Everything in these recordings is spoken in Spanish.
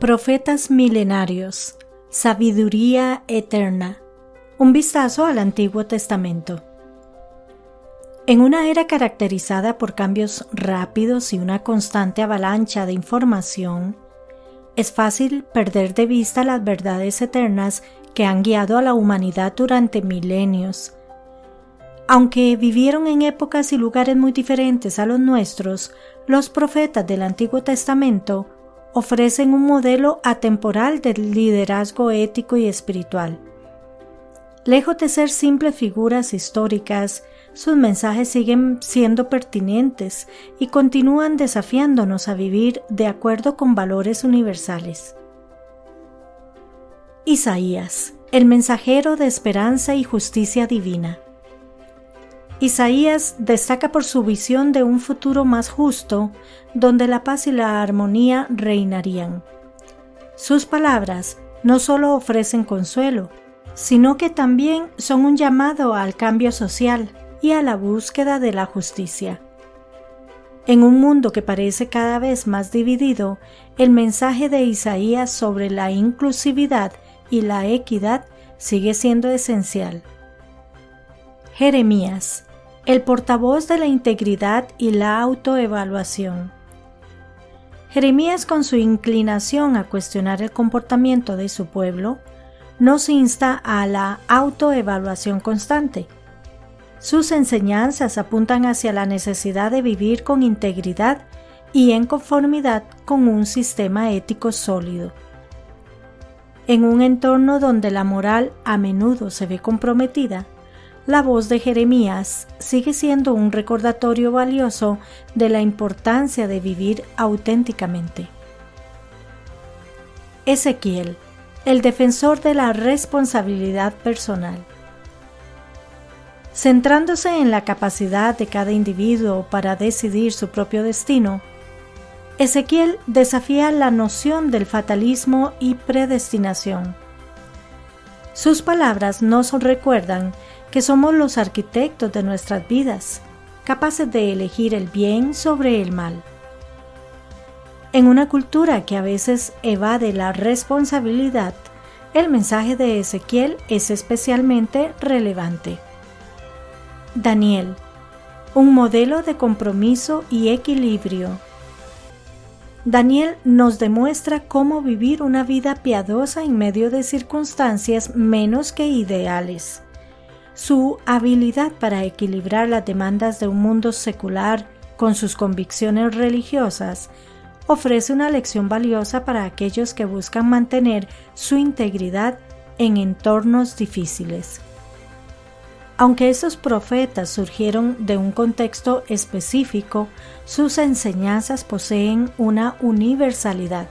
Profetas milenarios, sabiduría eterna. Un vistazo al Antiguo Testamento. En una era caracterizada por cambios rápidos y una constante avalancha de información, es fácil perder de vista las verdades eternas que han guiado a la humanidad durante milenios. Aunque vivieron en épocas y lugares muy diferentes a los nuestros, los profetas del Antiguo Testamento ofrecen un modelo atemporal del liderazgo ético y espiritual. Lejos de ser simples figuras históricas, sus mensajes siguen siendo pertinentes y continúan desafiándonos a vivir de acuerdo con valores universales. Isaías, el mensajero de esperanza y justicia divina. Isaías destaca por su visión de un futuro más justo, donde la paz y la armonía reinarían. Sus palabras no solo ofrecen consuelo, sino que también son un llamado al cambio social y a la búsqueda de la justicia. En un mundo que parece cada vez más dividido, el mensaje de Isaías sobre la inclusividad y la equidad sigue siendo esencial. Jeremías el portavoz de la integridad y la autoevaluación. Jeremías, con su inclinación a cuestionar el comportamiento de su pueblo, nos insta a la autoevaluación constante. Sus enseñanzas apuntan hacia la necesidad de vivir con integridad y en conformidad con un sistema ético sólido. En un entorno donde la moral a menudo se ve comprometida, la voz de Jeremías sigue siendo un recordatorio valioso de la importancia de vivir auténticamente. Ezequiel, el defensor de la responsabilidad personal. Centrándose en la capacidad de cada individuo para decidir su propio destino, Ezequiel desafía la noción del fatalismo y predestinación. Sus palabras nos recuerdan que somos los arquitectos de nuestras vidas, capaces de elegir el bien sobre el mal. En una cultura que a veces evade la responsabilidad, el mensaje de Ezequiel es especialmente relevante. Daniel, un modelo de compromiso y equilibrio. Daniel nos demuestra cómo vivir una vida piadosa en medio de circunstancias menos que ideales. Su habilidad para equilibrar las demandas de un mundo secular con sus convicciones religiosas ofrece una lección valiosa para aquellos que buscan mantener su integridad en entornos difíciles. Aunque estos profetas surgieron de un contexto específico, sus enseñanzas poseen una universalidad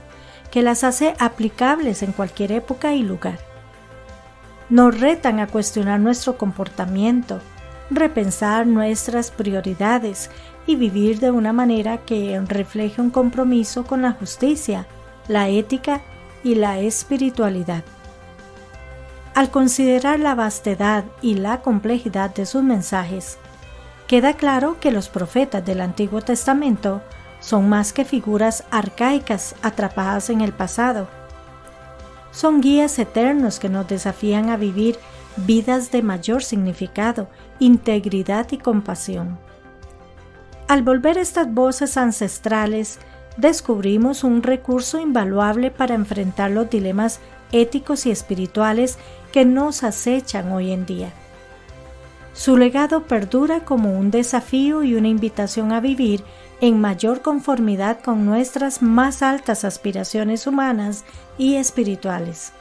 que las hace aplicables en cualquier época y lugar nos retan a cuestionar nuestro comportamiento, repensar nuestras prioridades y vivir de una manera que refleje un compromiso con la justicia, la ética y la espiritualidad. Al considerar la vastedad y la complejidad de sus mensajes, queda claro que los profetas del Antiguo Testamento son más que figuras arcaicas atrapadas en el pasado, son guías eternos que nos desafían a vivir vidas de mayor significado, integridad y compasión. Al volver estas voces ancestrales, descubrimos un recurso invaluable para enfrentar los dilemas éticos y espirituales que nos acechan hoy en día. Su legado perdura como un desafío y una invitación a vivir en mayor conformidad con nuestras más altas aspiraciones humanas y espirituales.